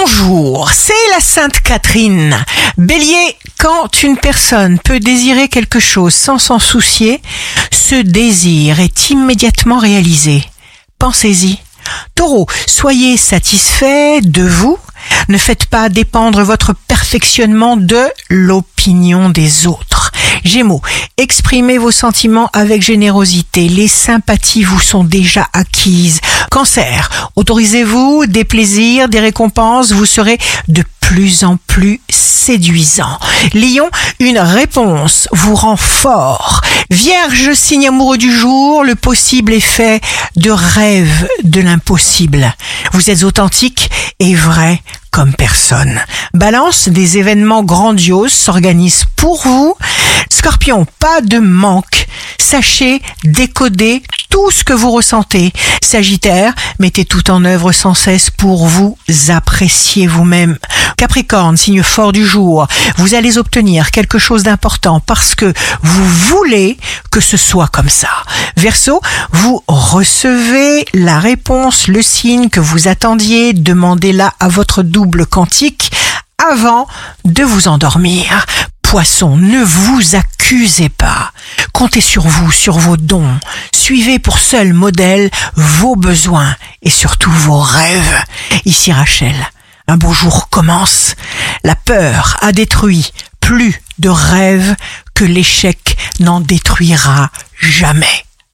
Bonjour, c'est la Sainte Catherine. Bélier, quand une personne peut désirer quelque chose sans s'en soucier, ce désir est immédiatement réalisé. Pensez-y. Taureau, soyez satisfait de vous. Ne faites pas dépendre votre perfectionnement de l'opinion des autres. Gémeaux, exprimez vos sentiments avec générosité. Les sympathies vous sont déjà acquises. Cancer, autorisez-vous des plaisirs, des récompenses. Vous serez de plus en plus séduisant. Lion, une réponse vous rend fort. Vierge, signe amoureux du jour, le possible est fait de rêve de l'impossible. Vous êtes authentique et vrai comme personne. Balance, des événements grandioses s'organisent pour vous. Scorpion, pas de manque. Sachez décoder tout ce que vous ressentez. Sagittaire, mettez tout en œuvre sans cesse pour vous apprécier vous-même. Capricorne, signe fort du jour, vous allez obtenir quelque chose d'important parce que vous voulez que ce soit comme ça. Verseau, vous recevez la réponse, le signe que vous attendiez, demandez-la à votre double quantique avant de vous endormir. Poisson, ne vous accusez pas. Comptez sur vous, sur vos dons. Suivez pour seul modèle vos besoins et surtout vos rêves. Ici Rachel, un beau jour commence. La peur a détruit plus de rêves que l'échec n'en détruira jamais.